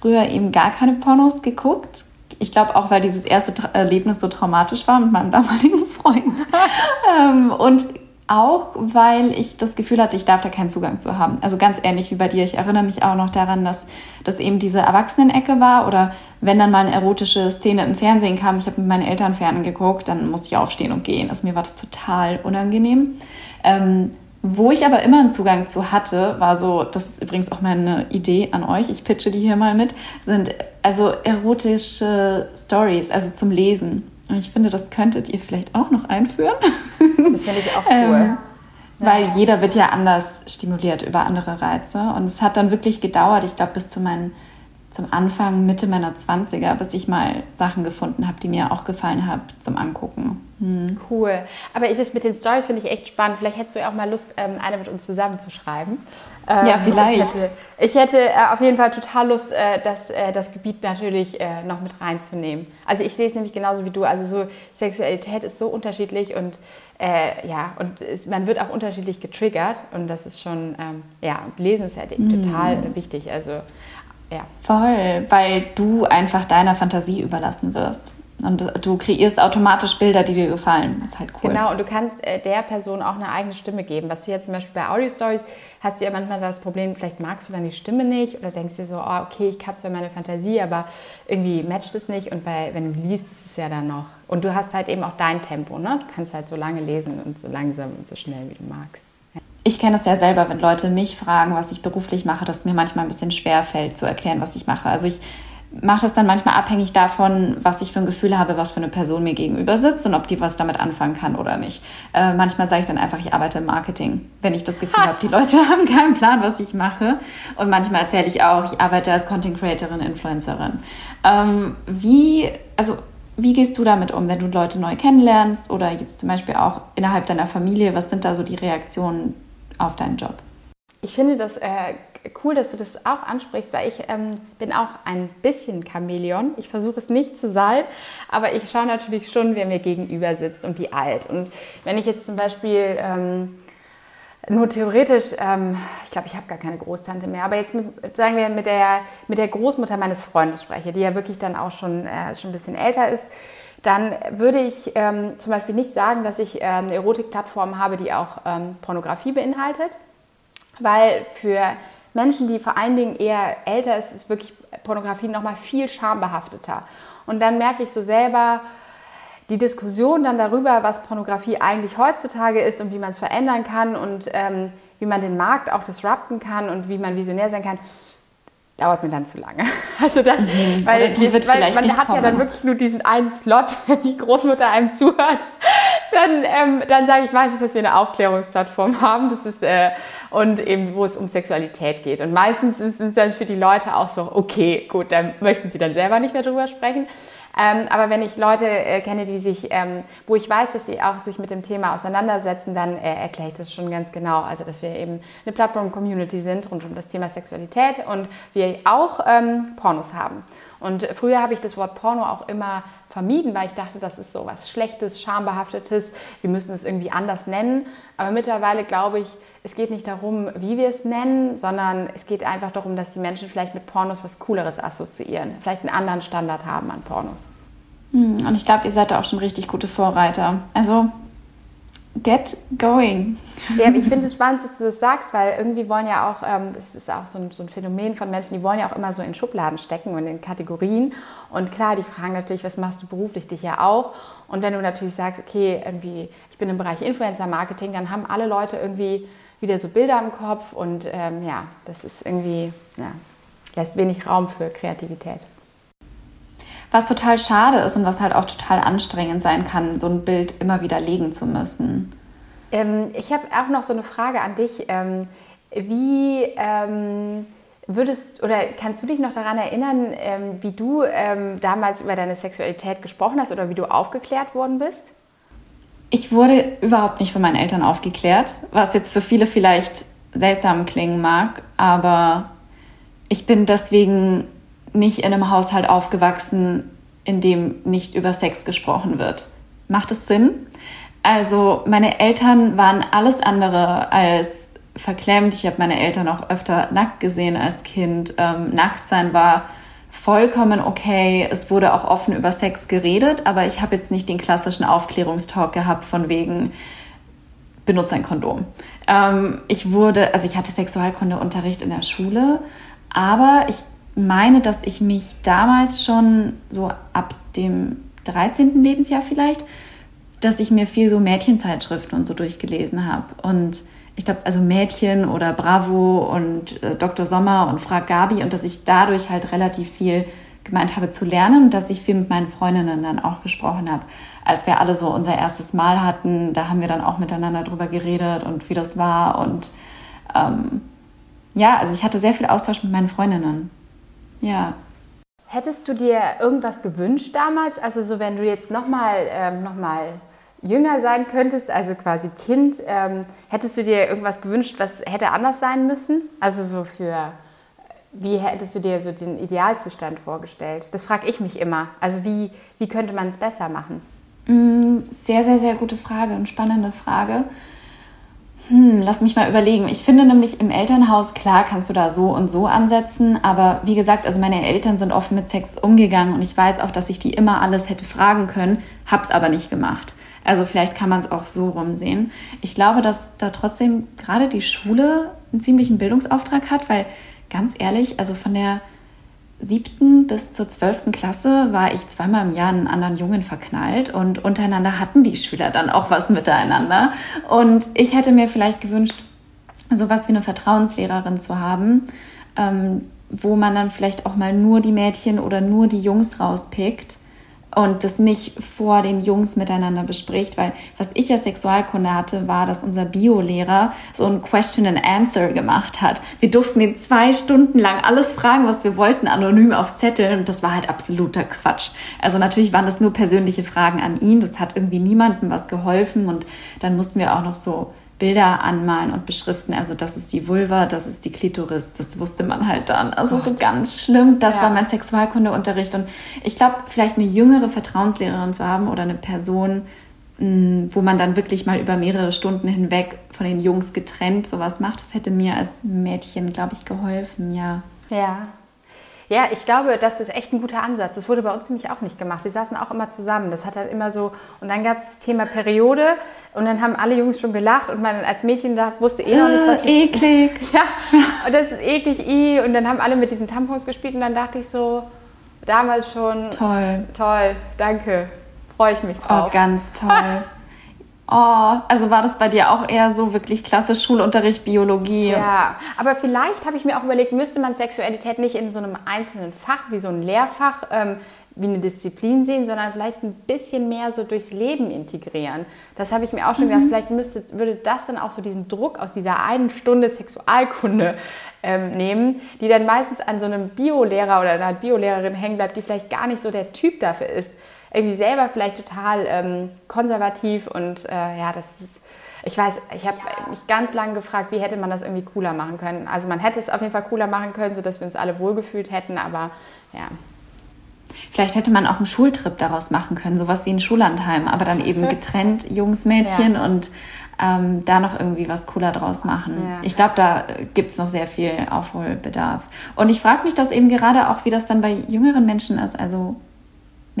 früher eben gar keine Pornos geguckt. Ich glaube auch, weil dieses erste Erlebnis so traumatisch war mit meinem damaligen Freund. ähm, und auch, weil ich das Gefühl hatte, ich darf da keinen Zugang zu haben. Also ganz ähnlich wie bei dir. Ich erinnere mich auch noch daran, dass das eben diese Erwachsenenecke war oder wenn dann mal eine erotische Szene im Fernsehen kam, ich habe mit meinen Eltern fern geguckt, dann musste ich aufstehen und gehen. Also mir war das total unangenehm. Ähm, wo ich aber immer einen Zugang zu hatte, war so, das ist übrigens auch meine Idee an euch, ich pitche die hier mal mit, sind also erotische Stories, also zum Lesen. Und ich finde, das könntet ihr vielleicht auch noch einführen. Das finde ich auch cool. ähm, weil ja. jeder wird ja anders stimuliert über andere Reize. Und es hat dann wirklich gedauert, ich glaube, bis zu meinen, zum Anfang, Mitte meiner 20er, bis ich mal Sachen gefunden habe, die mir auch gefallen haben zum Angucken. Hm. Cool. Aber ich, das mit den Stories finde ich echt spannend. Vielleicht hättest du ja auch mal Lust, ähm, eine mit uns zusammenzuschreiben. Ähm, ja, vielleicht. Ich hätte, ich hätte äh, auf jeden Fall total Lust, äh, das, äh, das Gebiet natürlich äh, noch mit reinzunehmen. Also ich sehe es nämlich genauso wie du. Also so Sexualität ist so unterschiedlich und äh, ja, und es, man wird auch unterschiedlich getriggert und das ist schon, ähm, ja, Lesen ist halt mhm. total wichtig. Also ja. Voll, weil du einfach deiner Fantasie überlassen wirst. Und du kreierst automatisch Bilder, die dir gefallen. Das ist halt cool. Genau, und du kannst äh, der Person auch eine eigene Stimme geben. Was du jetzt zum Beispiel bei Audio Stories hast du ja manchmal das Problem, vielleicht magst du dann die Stimme nicht oder denkst dir so, oh, okay, ich habe zwar meine Fantasie, aber irgendwie matcht es nicht. Und bei, wenn du liest, ist es ja dann noch. Und du hast halt eben auch dein Tempo, ne? Du kannst halt so lange lesen und so langsam und so schnell, wie du magst. Ich kenne es ja selber, wenn Leute mich fragen, was ich beruflich mache, dass es mir manchmal ein bisschen schwer fällt zu erklären, was ich mache. Also ich mache das dann manchmal abhängig davon, was ich für ein Gefühl habe, was für eine Person mir gegenüber sitzt und ob die was damit anfangen kann oder nicht. Äh, manchmal sage ich dann einfach, ich arbeite im Marketing, wenn ich das Gefühl habe, die Leute haben keinen Plan, was ich mache. Und manchmal erzähle ich auch, ich arbeite als Content Creatorin, Influencerin. Ähm, wie, also wie gehst du damit um, wenn du Leute neu kennenlernst oder jetzt zum Beispiel auch innerhalb deiner Familie? Was sind da so die Reaktionen auf deinen Job? Ich finde das äh, cool, dass du das auch ansprichst, weil ich ähm, bin auch ein bisschen Chamäleon. Ich versuche es nicht zu sein, aber ich schaue natürlich schon, wer mir gegenüber sitzt und wie alt. Und wenn ich jetzt zum Beispiel ähm, nur theoretisch, ähm, ich glaube, ich habe gar keine Großtante mehr, aber jetzt mit, sagen wir mit der, mit der Großmutter meines Freundes spreche, die ja wirklich dann auch schon, äh, schon ein bisschen älter ist, dann würde ich ähm, zum Beispiel nicht sagen, dass ich äh, eine Erotikplattform habe, die auch ähm, Pornografie beinhaltet, weil für Menschen, die vor allen Dingen eher älter ist, ist wirklich Pornografie noch mal viel schambehafteter. Und dann merke ich so selber, die Diskussion dann darüber, was Pornografie eigentlich heutzutage ist und wie man es verändern kann und ähm, wie man den Markt auch disrupten kann und wie man visionär sein kann, dauert mir dann zu lange. Also das, mhm. weil, die wird weil man hat kommen. ja dann wirklich nur diesen einen Slot, wenn die Großmutter einem zuhört, dann, ähm, dann sage ich meistens, dass wir eine Aufklärungsplattform haben. Das ist äh, und eben, wo es um Sexualität geht. Und meistens sind es dann für die Leute auch so, okay, gut, dann möchten sie dann selber nicht mehr drüber sprechen. Ähm, aber wenn ich Leute äh, kenne, die sich, ähm, wo ich weiß, dass sie auch sich mit dem Thema auseinandersetzen, dann äh, erkläre ich das schon ganz genau. Also, dass wir eben eine Plattform-Community sind rund um das Thema Sexualität und wir auch ähm, Pornos haben. Und früher habe ich das Wort Porno auch immer vermieden, weil ich dachte, das ist so was Schlechtes, Schambehaftetes, wir müssen es irgendwie anders nennen. Aber mittlerweile glaube ich, es geht nicht darum, wie wir es nennen, sondern es geht einfach darum, dass die Menschen vielleicht mit Pornos was Cooleres assoziieren, vielleicht einen anderen Standard haben an Pornos. Hm, und ich glaube, ihr seid da auch schon richtig gute Vorreiter. Also get going. Ja, ich finde es spannend, dass du das sagst, weil irgendwie wollen ja auch, ähm, das ist auch so ein, so ein, Phänomen von Menschen, die wollen ja auch immer so in Schubladen stecken und in Kategorien. Und klar, die fragen natürlich, was machst du beruflich, dich ja auch. Und wenn du natürlich sagst, okay, irgendwie, ich bin im Bereich Influencer-Marketing, dann haben alle Leute irgendwie wieder so Bilder im Kopf und ähm, ja, das ist irgendwie, ja, lässt wenig Raum für Kreativität. Was total schade ist und was halt auch total anstrengend sein kann, so ein Bild immer wieder legen zu müssen. Ähm, ich habe auch noch so eine Frage an dich. Ähm, wie ähm, würdest oder kannst du dich noch daran erinnern, ähm, wie du ähm, damals über deine Sexualität gesprochen hast oder wie du aufgeklärt worden bist? Ich wurde überhaupt nicht von meinen Eltern aufgeklärt, was jetzt für viele vielleicht seltsam klingen mag, aber ich bin deswegen nicht in einem Haushalt aufgewachsen, in dem nicht über Sex gesprochen wird. Macht es Sinn? Also meine Eltern waren alles andere als verklemmt. Ich habe meine Eltern auch öfter nackt gesehen als Kind. Ähm, nackt sein war vollkommen okay. Es wurde auch offen über Sex geredet, aber ich habe jetzt nicht den klassischen Aufklärungstalk gehabt von wegen benutze ein Kondom. Ähm, ich wurde, also ich hatte Sexualkundeunterricht in der Schule, aber ich meine, dass ich mich damals schon so ab dem 13. Lebensjahr vielleicht, dass ich mir viel so Mädchenzeitschriften und so durchgelesen habe. Und ich glaube, also Mädchen oder Bravo und äh, Dr. Sommer und Frag Gabi und dass ich dadurch halt relativ viel gemeint habe zu lernen und dass ich viel mit meinen Freundinnen dann auch gesprochen habe. Als wir alle so unser erstes Mal hatten, da haben wir dann auch miteinander drüber geredet und wie das war und ähm, ja, also ich hatte sehr viel Austausch mit meinen Freundinnen. Ja. Hättest du dir irgendwas gewünscht damals? Also so, wenn du jetzt nochmal ähm, noch jünger sein könntest, also quasi Kind, ähm, hättest du dir irgendwas gewünscht, was hätte anders sein müssen? Also so für, wie hättest du dir so den Idealzustand vorgestellt? Das frage ich mich immer. Also wie, wie könnte man es besser machen? Mm, sehr, sehr, sehr gute Frage und spannende Frage. Hm, lass mich mal überlegen. Ich finde nämlich im Elternhaus, klar, kannst du da so und so ansetzen, aber wie gesagt, also meine Eltern sind offen mit Sex umgegangen und ich weiß auch, dass ich die immer alles hätte fragen können, hab's aber nicht gemacht. Also vielleicht kann man es auch so rumsehen. Ich glaube, dass da trotzdem gerade die Schule einen ziemlichen Bildungsauftrag hat, weil ganz ehrlich, also von der siebten bis zur zwölften Klasse war ich zweimal im Jahr einen anderen Jungen verknallt und untereinander hatten die Schüler dann auch was miteinander. Und ich hätte mir vielleicht gewünscht, sowas wie eine Vertrauenslehrerin zu haben, ähm, wo man dann vielleicht auch mal nur die Mädchen oder nur die Jungs rauspickt und das nicht vor den Jungs miteinander bespricht, weil was ich als Sexualkunde hatte, war, dass unser Biolehrer so ein Question and Answer gemacht hat. Wir durften ihn zwei Stunden lang alles fragen, was wir wollten, anonym auf Zetteln und das war halt absoluter Quatsch. Also natürlich waren das nur persönliche Fragen an ihn, das hat irgendwie niemandem was geholfen und dann mussten wir auch noch so Bilder anmalen und beschriften. Also das ist die Vulva, das ist die Klitoris. Das wusste man halt dann. Also Gott. so ganz schlimm. Das ja. war mein Sexualkundeunterricht. Und ich glaube, vielleicht eine jüngere Vertrauenslehrerin zu haben oder eine Person, mm, wo man dann wirklich mal über mehrere Stunden hinweg von den Jungs getrennt sowas macht, das hätte mir als Mädchen, glaube ich, geholfen, ja. Ja, ja, ich glaube, das ist echt ein guter Ansatz. Das wurde bei uns nämlich auch nicht gemacht. Wir saßen auch immer zusammen. Das hat halt immer so. Und dann gab es das Thema Periode. Und dann haben alle Jungs schon gelacht. Und man als Mädchen da wusste eh noch nicht, was die. Eklig. ja, und das ist eklig. I. Und dann haben alle mit diesen Tampons gespielt. Und dann dachte ich so, damals schon. Toll. Toll, danke. Freue ich mich drauf. Oh, ganz toll. Oh, also war das bei dir auch eher so wirklich klassisch Schulunterricht, Biologie? Ja, aber vielleicht habe ich mir auch überlegt, müsste man Sexualität nicht in so einem einzelnen Fach, wie so ein Lehrfach, ähm, wie eine Disziplin sehen, sondern vielleicht ein bisschen mehr so durchs Leben integrieren. Das habe ich mir auch schon mhm. gedacht, vielleicht müsste, würde das dann auch so diesen Druck aus dieser einen Stunde Sexualkunde ähm, nehmen, die dann meistens an so einem Biolehrer oder einer Biolehrerin hängen bleibt, die vielleicht gar nicht so der Typ dafür ist irgendwie selber vielleicht total ähm, konservativ und äh, ja, das ist, ich weiß, ich habe mich ganz lange gefragt, wie hätte man das irgendwie cooler machen können. Also man hätte es auf jeden Fall cooler machen können, sodass wir uns alle wohlgefühlt hätten, aber ja. Vielleicht hätte man auch einen Schultrip daraus machen können, sowas wie ein Schullandheim, aber dann eben getrennt, Jungs, Mädchen ja. und ähm, da noch irgendwie was cooler draus machen. Ja. Ich glaube, da gibt es noch sehr viel Aufholbedarf. Und ich frage mich das eben gerade auch, wie das dann bei jüngeren Menschen ist. Also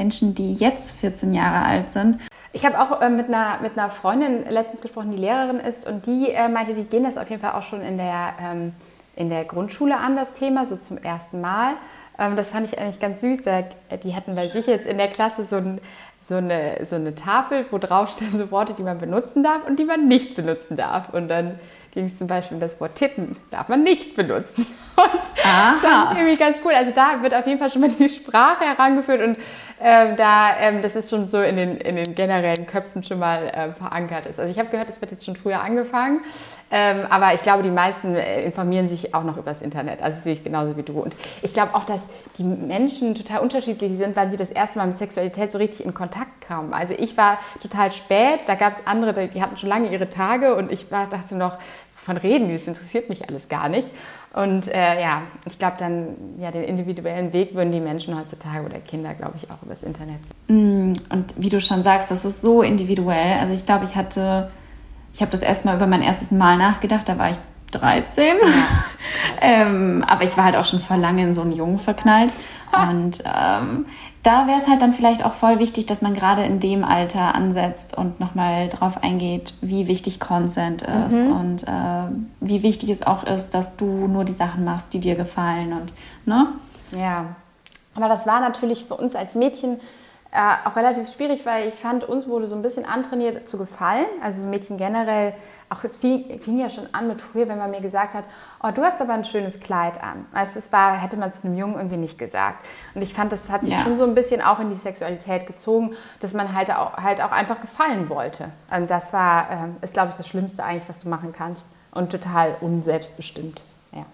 Menschen, die jetzt 14 Jahre alt sind. Ich habe auch äh, mit, einer, mit einer Freundin letztens gesprochen, die Lehrerin ist und die äh, meinte, die gehen das auf jeden Fall auch schon in der, ähm, in der Grundschule an, das Thema, so zum ersten Mal. Ähm, das fand ich eigentlich ganz süß. Da, die hatten bei sich jetzt in der Klasse so, ein, so, eine, so eine Tafel, wo drauf stehen so Worte, die man benutzen darf und die man nicht benutzen darf. Und dann ging es zum Beispiel um das Wort Titten, darf man nicht benutzen. Und Aha. das fand ich irgendwie ganz cool. Also da wird auf jeden Fall schon mal die Sprache herangeführt und ähm, da ähm, das ist schon so in den, in den generellen Köpfen schon mal äh, verankert ist. Also ich habe gehört, das wird jetzt schon früher angefangen, ähm, aber ich glaube, die meisten äh, informieren sich auch noch über das Internet. Also sehe ich genauso wie du. Und ich glaube auch, dass die Menschen total unterschiedlich sind, weil sie das erste Mal mit Sexualität so richtig in Kontakt kamen. Also ich war total spät, da gab es andere, die hatten schon lange ihre Tage und ich war, dachte noch, von reden, das interessiert mich alles gar nicht. Und äh, ja, ich glaube dann, ja, den individuellen Weg würden die Menschen heutzutage oder Kinder, glaube ich, auch übers Internet. Mm, und wie du schon sagst, das ist so individuell. Also ich glaube, ich hatte, ich habe das erstmal über mein erstes Mal nachgedacht, da war ich 13. Ja, ähm, aber ich war halt auch schon vor lange in so einen Jungen verknallt. Und ähm, da wäre es halt dann vielleicht auch voll wichtig, dass man gerade in dem Alter ansetzt und nochmal drauf eingeht, wie wichtig Consent ist mhm. und äh, wie wichtig es auch ist, dass du nur die Sachen machst, die dir gefallen und ne? Ja, aber das war natürlich für uns als Mädchen äh, auch relativ schwierig, weil ich fand, uns wurde so ein bisschen antrainiert zu gefallen. Also Mädchen generell, auch es fing, fing, ja schon an mit früher, wenn man mir gesagt hat, oh, du hast aber ein schönes Kleid an. Also das war, hätte man zu einem Jungen irgendwie nicht gesagt. Und ich fand, das hat sich ja. schon so ein bisschen auch in die Sexualität gezogen, dass man halt auch, halt auch einfach gefallen wollte. Und das war, äh, ist glaube ich das Schlimmste eigentlich, was du machen kannst. Und total unselbstbestimmt. Ja.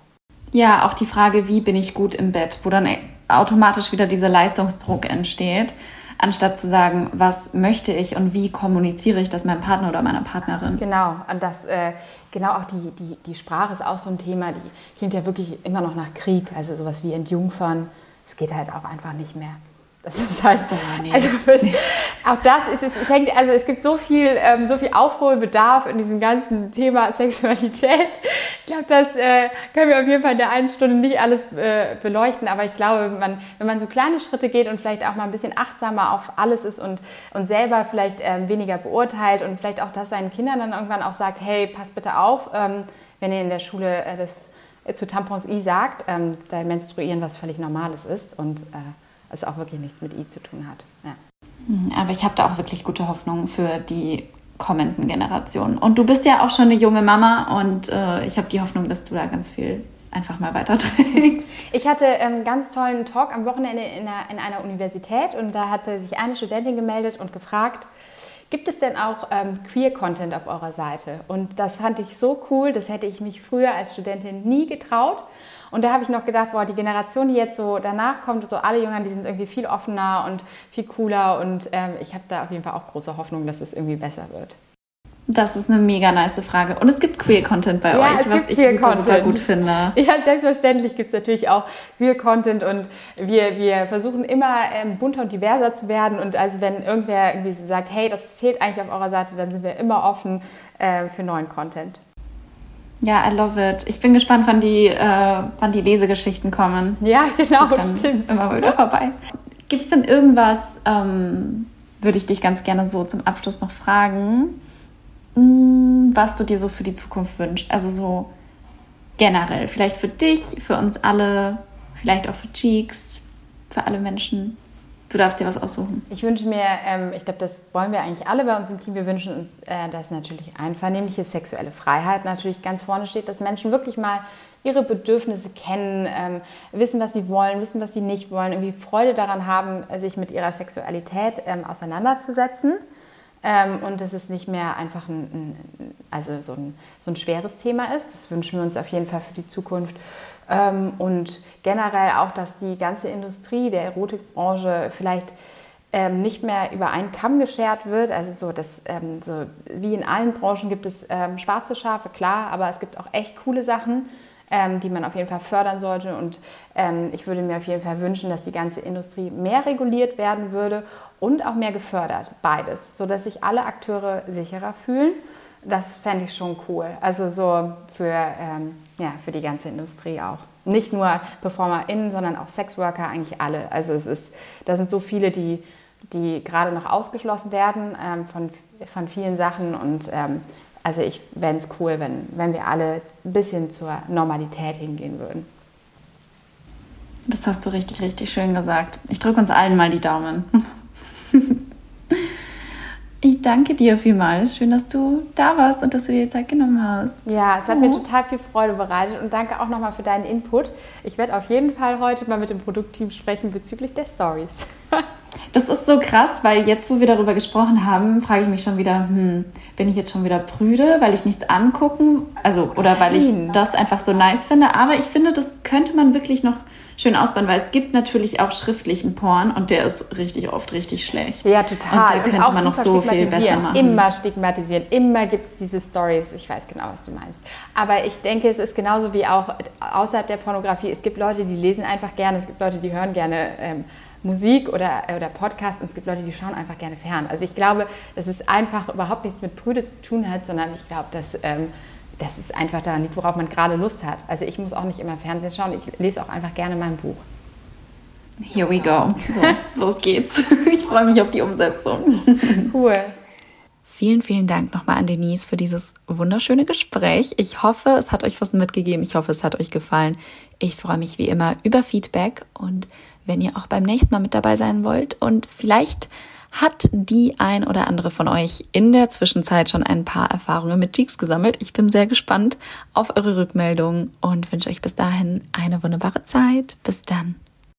ja, auch die Frage, wie bin ich gut im Bett, wo dann automatisch wieder dieser Leistungsdruck entsteht anstatt zu sagen, was möchte ich und wie kommuniziere ich das meinem Partner oder meiner Partnerin. Genau, und das, äh, genau auch die, die, die Sprache ist auch so ein Thema, die klingt ja wirklich immer noch nach Krieg, also sowas wie Entjungfern, es geht halt auch einfach nicht mehr. Das ist halt, oh, also nee. auch das ist es, denke, also es gibt so viel, ähm, so viel Aufholbedarf in diesem ganzen Thema Sexualität. Ich glaube, das äh, können wir auf jeden Fall in der einen Stunde nicht alles äh, beleuchten, aber ich glaube, man, wenn man so kleine Schritte geht und vielleicht auch mal ein bisschen achtsamer auf alles ist und, und selber vielleicht ähm, weniger beurteilt und vielleicht auch das seinen Kindern dann irgendwann auch sagt, hey, passt bitte auf, ähm, wenn ihr in der Schule äh, das äh, zu Tampons I sagt, ähm, da menstruieren was völlig Normales ist und es auch wirklich nichts mit I zu tun hat. Ja. Mhm, aber ich habe da auch wirklich gute Hoffnung für die kommenden Generationen. Und du bist ja auch schon eine junge Mama und äh, ich habe die Hoffnung, dass du da ganz viel einfach mal weiterträgst. Ich hatte einen ähm, ganz tollen Talk am Wochenende in einer, in einer, Universität und da hatte sich eine Studentin gemeldet und gefragt, gibt es denn auch ähm, Queer-Content auf eurer Seite? Und das fand ich so cool, das hätte ich mich früher als Studentin nie getraut. Und da habe ich noch gedacht, boah, die Generation, die jetzt so danach kommt, so alle Jüngern, die sind irgendwie viel offener und viel cooler. Und ähm, ich habe da auf jeden Fall auch große Hoffnung, dass es irgendwie besser wird. Das ist eine mega nice Frage. Und es gibt Queer-Content bei ja, euch, was ich super, super, gut finde. Ja, selbstverständlich gibt es natürlich auch Queer-Content und wir, wir versuchen immer ähm, bunter und diverser zu werden. Und also wenn irgendwer irgendwie so sagt, hey, das fehlt eigentlich auf eurer Seite, dann sind wir immer offen äh, für neuen Content. Ja, I love it. Ich bin gespannt, wann die, äh, wann die Lesegeschichten kommen. Ja, genau, stimmt. Immer wieder vorbei. Gibt es denn irgendwas, ähm, würde ich dich ganz gerne so zum Abschluss noch fragen, mh, hm, was du dir so für die Zukunft wünschst? Also so generell, vielleicht für dich, für uns alle, vielleicht auch für Cheeks, für alle Menschen. Du darfst dir was aussuchen. Ich wünsche mir, ähm, ich glaube, das wollen wir eigentlich alle bei uns im Team. Wir wünschen uns, äh, dass natürlich einvernehmliche sexuelle Freiheit natürlich ganz vorne steht, dass Menschen wirklich mal ihre Bedürfnisse kennen, ähm, wissen, was sie wollen, wissen, was sie nicht wollen, irgendwie Freude daran haben, sich mit ihrer Sexualität ähm, auseinanderzusetzen. Ähm, und dass es nicht mehr einfach ein, ein also so, ein, so ein schweres Thema ist. Das wünschen wir uns auf jeden Fall für die Zukunft. Ähm, und generell auch, dass die ganze Industrie der Erotikbranche vielleicht ähm, nicht mehr über einen Kamm geschert wird. Also so, dass, ähm, so wie in allen Branchen gibt es ähm, schwarze Schafe, klar, aber es gibt auch echt coole Sachen, ähm, die man auf jeden Fall fördern sollte. Und ähm, ich würde mir auf jeden Fall wünschen, dass die ganze Industrie mehr reguliert werden würde und auch mehr gefördert, beides, sodass sich alle Akteure sicherer fühlen. Das fände ich schon cool. Also so für ja, für die ganze Industrie auch. Nicht nur PerformerInnen, sondern auch Sexworker, eigentlich alle. Also es ist, da sind so viele, die, die gerade noch ausgeschlossen werden ähm, von, von vielen Sachen. Und ähm, also ich fände es cool, wenn, wenn wir alle ein bisschen zur Normalität hingehen würden. Das hast du richtig, richtig schön gesagt. Ich drücke uns allen mal die Daumen. Ich danke dir vielmals. Schön, dass du da warst und dass du dir Zeit genommen hast. Ja, es hat oh. mir total viel Freude bereitet und danke auch nochmal für deinen Input. Ich werde auf jeden Fall heute mal mit dem Produktteam sprechen bezüglich der Stories. Das ist so krass, weil jetzt, wo wir darüber gesprochen haben, frage ich mich schon wieder, hm, bin ich jetzt schon wieder prüde, weil ich nichts angucken, also oder weil ich das einfach so nice finde. Aber ich finde, das könnte man wirklich noch schön ausbauen, weil es gibt natürlich auch schriftlichen Porn und der ist richtig oft richtig schlecht. Ja, total. Und da könnte und man noch so viel besser machen. Immer stigmatisieren, immer gibt es diese Stories. Ich weiß genau, was du meinst. Aber ich denke, es ist genauso wie auch außerhalb der Pornografie. Es gibt Leute, die lesen einfach gerne, es gibt Leute, die hören gerne ähm, Musik oder, oder Podcast und es gibt Leute, die schauen einfach gerne fern. Also ich glaube, dass es einfach überhaupt nichts mit Brüde zu tun hat, sondern ich glaube, dass ähm, das ist einfach daran liegt, worauf man gerade Lust hat. Also ich muss auch nicht immer Fernsehen schauen, ich lese auch einfach gerne mein Buch. Here we go. So, los geht's. Ich freue mich auf die Umsetzung. Cool. Vielen, vielen Dank nochmal an Denise für dieses wunderschöne Gespräch. Ich hoffe, es hat euch was mitgegeben. Ich hoffe, es hat euch gefallen. Ich freue mich wie immer über Feedback und wenn ihr auch beim nächsten Mal mit dabei sein wollt und vielleicht hat die ein oder andere von euch in der Zwischenzeit schon ein paar Erfahrungen mit Cheeks gesammelt. Ich bin sehr gespannt auf eure Rückmeldungen und wünsche euch bis dahin eine wunderbare Zeit. Bis dann.